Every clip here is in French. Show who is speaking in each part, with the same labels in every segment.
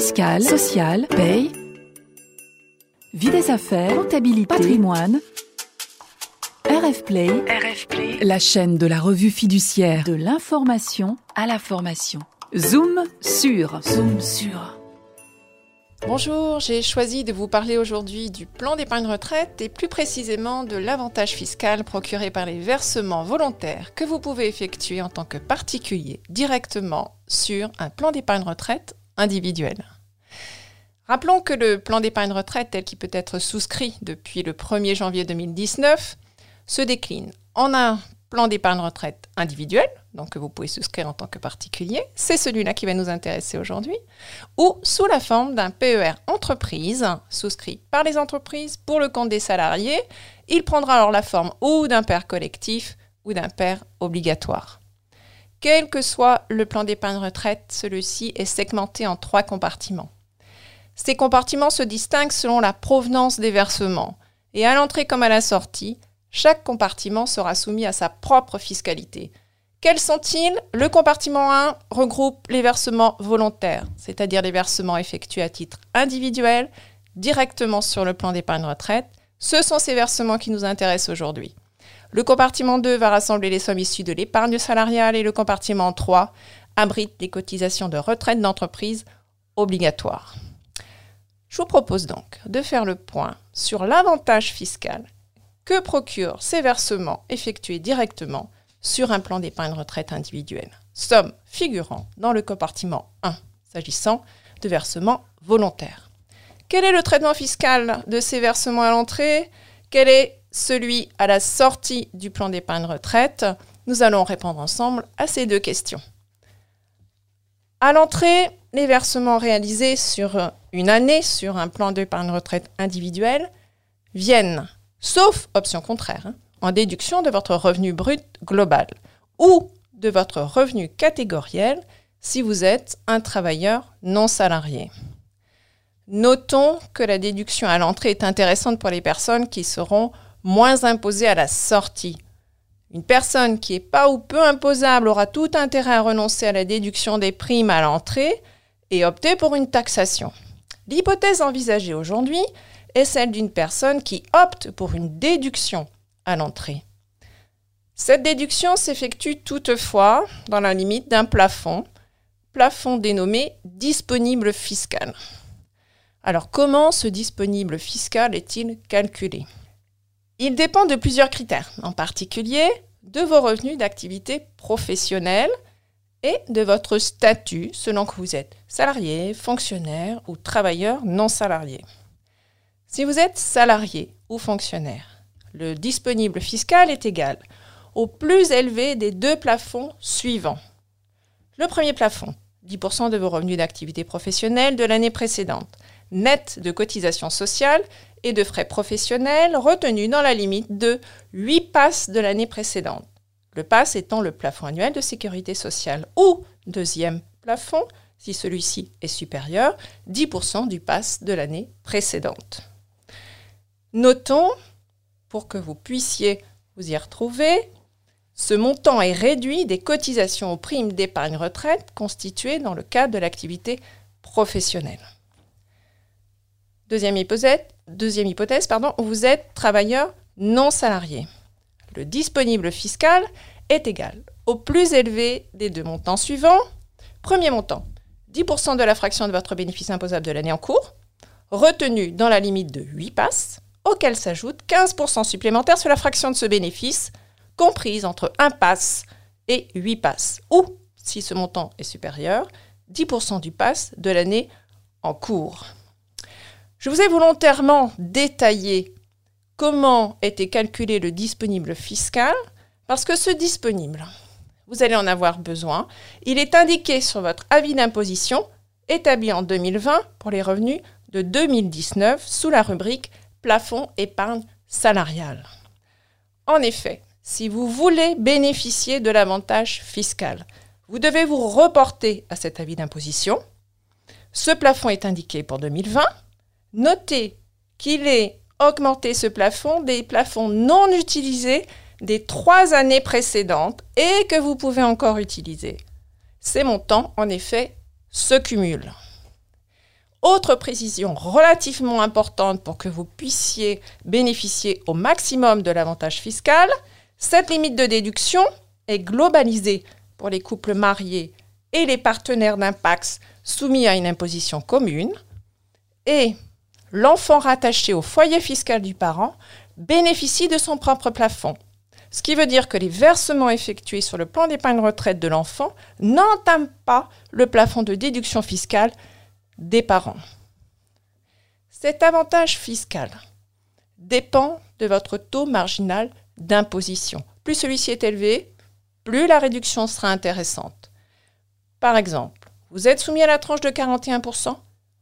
Speaker 1: fiscale, sociale, paye, vie des affaires, comptabilité, patrimoine. RF Play, la chaîne de la revue fiduciaire de l'information à la formation. Zoom sur, zoom sur.
Speaker 2: Bonjour, j'ai choisi de vous parler aujourd'hui du plan d'épargne retraite et plus précisément de l'avantage fiscal procuré par les versements volontaires que vous pouvez effectuer en tant que particulier directement sur un plan d'épargne retraite individuel. Rappelons que le plan d'épargne retraite tel qu'il peut être souscrit depuis le 1er janvier 2019 se décline en un plan d'épargne retraite individuel, donc que vous pouvez souscrire en tant que particulier, c'est celui-là qui va nous intéresser aujourd'hui, ou sous la forme d'un PER entreprise, souscrit par les entreprises pour le compte des salariés. Il prendra alors la forme ou d'un PER collectif ou d'un PER obligatoire. Quel que soit le plan d'épargne retraite, celui-ci est segmenté en trois compartiments. Ces compartiments se distinguent selon la provenance des versements, et à l'entrée comme à la sortie, chaque compartiment sera soumis à sa propre fiscalité. Quels sont-ils? Le compartiment 1 regroupe les versements volontaires, c'est-à-dire les versements effectués à titre individuel, directement sur le plan d'épargne retraite. Ce sont ces versements qui nous intéressent aujourd'hui. Le compartiment 2 va rassembler les sommes issues de l'épargne salariale et le compartiment 3 abrite les cotisations de retraite d'entreprise obligatoires. Je vous propose donc de faire le point sur l'avantage fiscal que procurent ces versements effectués directement sur un plan d'épargne retraite individuel. Somme figurant dans le compartiment 1, s'agissant de versements volontaires. Quel est le traitement fiscal de ces versements à l'entrée? Quel est celui à la sortie du plan d'épargne retraite Nous allons répondre ensemble à ces deux questions. À l'entrée, les versements réalisés sur une année sur un plan d'épargne retraite individuel viennent sauf option contraire, hein, en déduction de votre revenu brut global ou de votre revenu catégoriel si vous êtes un travailleur non salarié. Notons que la déduction à l'entrée est intéressante pour les personnes qui seront moins imposées à la sortie. Une personne qui est pas ou peu imposable aura tout intérêt à renoncer à la déduction des primes à l'entrée et opter pour une taxation. L'hypothèse envisagée aujourd'hui est celle d'une personne qui opte pour une déduction à l'entrée. Cette déduction s'effectue toutefois dans la limite d'un plafond, plafond dénommé disponible fiscal. Alors comment ce disponible fiscal est-il calculé? Il dépend de plusieurs critères, en particulier de vos revenus d'activité professionnelle et de votre statut selon que vous êtes salarié, fonctionnaire ou travailleur non salarié. Si vous êtes salarié ou fonctionnaire, le disponible fiscal est égal au plus élevé des deux plafonds suivants. Le premier plafond, 10% de vos revenus d'activité professionnelle de l'année précédente, net de cotisations sociales et de frais professionnels retenus dans la limite de 8 passes de l'année précédente. Le pass étant le plafond annuel de sécurité sociale. Ou, deuxième plafond, si celui-ci est supérieur, 10% du pass de l'année précédente. Notons, pour que vous puissiez vous y retrouver, ce montant est réduit des cotisations aux primes d'épargne retraite constituées dans le cadre de l'activité professionnelle. Deuxième hypothèse, vous êtes travailleur non salarié. Le disponible fiscal est égal au plus élevé des deux montants suivants. Premier montant, 10% de la fraction de votre bénéfice imposable de l'année en cours, retenu dans la limite de 8 passes auquel s'ajoute 15% supplémentaires sur la fraction de ce bénéfice, comprise entre 1 pass et 8 passes, ou, si ce montant est supérieur, 10% du pass de l'année en cours. Je vous ai volontairement détaillé comment était calculé le disponible fiscal, parce que ce disponible, vous allez en avoir besoin. Il est indiqué sur votre avis d'imposition établi en 2020 pour les revenus de 2019 sous la rubrique plafond épargne salariale. En effet, si vous voulez bénéficier de l'avantage fiscal, vous devez vous reporter à cet avis d'imposition. Ce plafond est indiqué pour 2020. Notez qu'il est augmenté ce plafond des plafonds non utilisés des trois années précédentes et que vous pouvez encore utiliser. Ces montants, en effet, se cumulent. Autre précision relativement importante pour que vous puissiez bénéficier au maximum de l'avantage fiscal, cette limite de déduction est globalisée pour les couples mariés et les partenaires d'impact soumis à une imposition commune, et l'enfant rattaché au foyer fiscal du parent bénéficie de son propre plafond. Ce qui veut dire que les versements effectués sur le plan d'épargne retraite de l'enfant n'entament pas le plafond de déduction fiscale des parents. Cet avantage fiscal dépend de votre taux marginal d'imposition. Plus celui-ci est élevé, plus la réduction sera intéressante. Par exemple, vous êtes soumis à la tranche de 41%,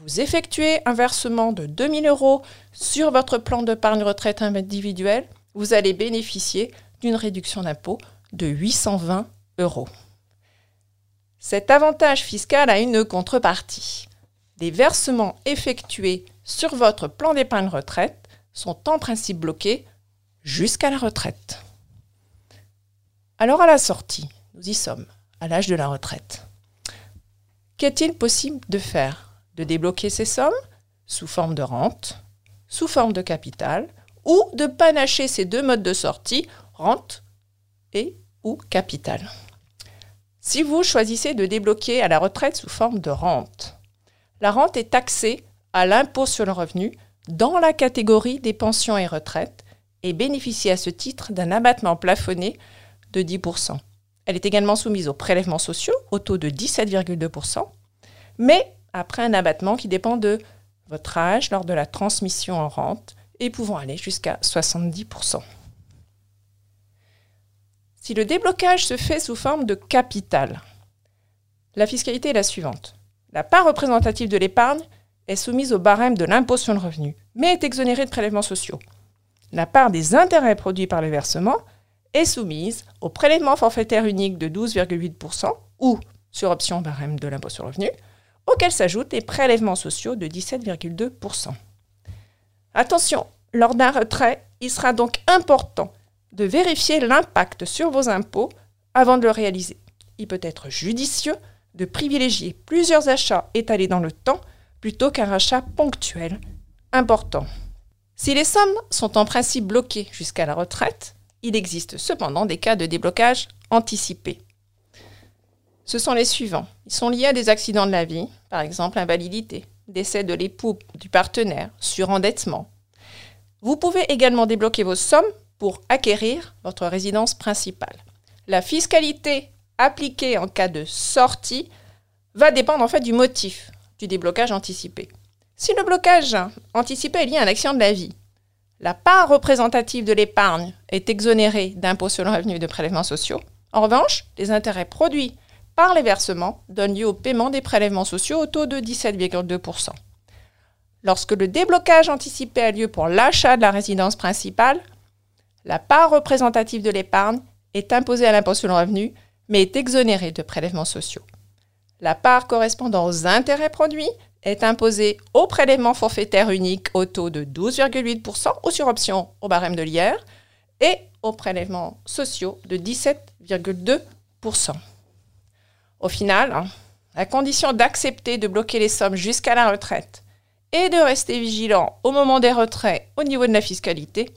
Speaker 2: vous effectuez un versement de 2000 euros sur votre plan d'épargne retraite individuel, vous allez bénéficier d'une réduction d'impôt de 820 euros. Cet avantage fiscal a une contrepartie. Les versements effectués sur votre plan d'épargne retraite sont en principe bloqués jusqu'à la retraite. Alors à la sortie, nous y sommes, à l'âge de la retraite. Qu'est-il possible de faire? De débloquer ces sommes sous forme de rente, sous forme de capital, ou de panacher ces deux modes de sortie, rente et ou capital. Si vous choisissez de débloquer à la retraite sous forme de rente, la rente est taxée à l'impôt sur le revenu dans la catégorie des pensions et retraites et bénéficie à ce titre d'un abattement plafonné de 10%. Elle est également soumise aux prélèvements sociaux au taux de 17,2%, mais après un abattement qui dépend de votre âge lors de la transmission en rente et pouvant aller jusqu'à 70%. Si le déblocage se fait sous forme de capital, la fiscalité est la suivante. La part représentative de l'épargne est soumise au barème de l'impôt sur le revenu, mais est exonérée de prélèvements sociaux. La part des intérêts produits par le versement est soumise au prélèvement forfaitaire unique de 12,8% ou sur option barème de l'impôt sur le revenu, auquel s'ajoutent les prélèvements sociaux de 17,2%. Attention, lors d'un retrait, il sera donc important de vérifier l'impact sur vos impôts avant de le réaliser. Il peut être judicieux de privilégier plusieurs achats étalés dans le temps plutôt qu'un achat ponctuel important. Si les sommes sont en principe bloquées jusqu'à la retraite, il existe cependant des cas de déblocage anticipé. Ce sont les suivants. Ils sont liés à des accidents de la vie, par exemple invalidité, décès de l'époux, du partenaire, surendettement. Vous pouvez également débloquer vos sommes pour acquérir votre résidence principale. La fiscalité appliquée en cas de sortie va dépendre en fait du motif du déblocage anticipé. Si le blocage anticipé est lié à un accident de la vie, la part représentative de l'épargne est exonérée d'impôts sur le revenu de prélèvements sociaux. En revanche, les intérêts produits par les versements donnent lieu au paiement des prélèvements sociaux au taux de 17,2%. Lorsque le déblocage anticipé a lieu pour l'achat de la résidence principale, la part représentative de l'épargne est imposée à l'impôt sur le revenu, mais est exonérée de prélèvements sociaux. La part correspondant aux intérêts produits est imposée au prélèvement forfaitaire unique au taux de 12,8% ou sur option au barème de l'IR et aux prélèvements sociaux de 17,2%. Au final, hein, la condition d'accepter de bloquer les sommes jusqu'à la retraite et de rester vigilant au moment des retraits au niveau de la fiscalité,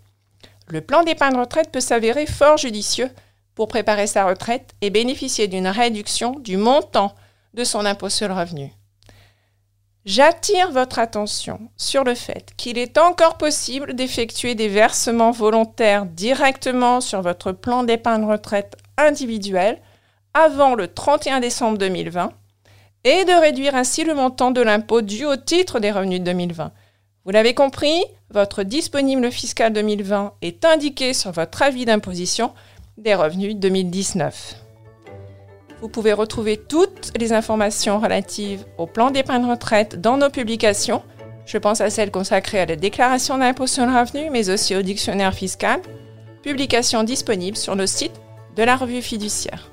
Speaker 2: le plan d'épargne retraite peut s'avérer fort judicieux pour préparer sa retraite et bénéficier d'une réduction du montant de son impôt sur le revenu. J'attire votre attention sur le fait qu'il est encore possible d'effectuer des versements volontaires directement sur votre plan d'épargne retraite individuel avant le 31 décembre 2020 et de réduire ainsi le montant de l'impôt dû au titre des revenus de 2020. Vous l'avez compris, votre disponible fiscal 2020 est indiqué sur votre avis d'imposition des revenus 2019. Vous pouvez retrouver toutes les informations relatives au plan d'épargne retraite dans nos publications. Je pense à celles consacrées à la déclaration d'impôt sur le revenu, mais aussi au dictionnaire fiscal. Publications disponibles sur le site de la revue fiduciaire.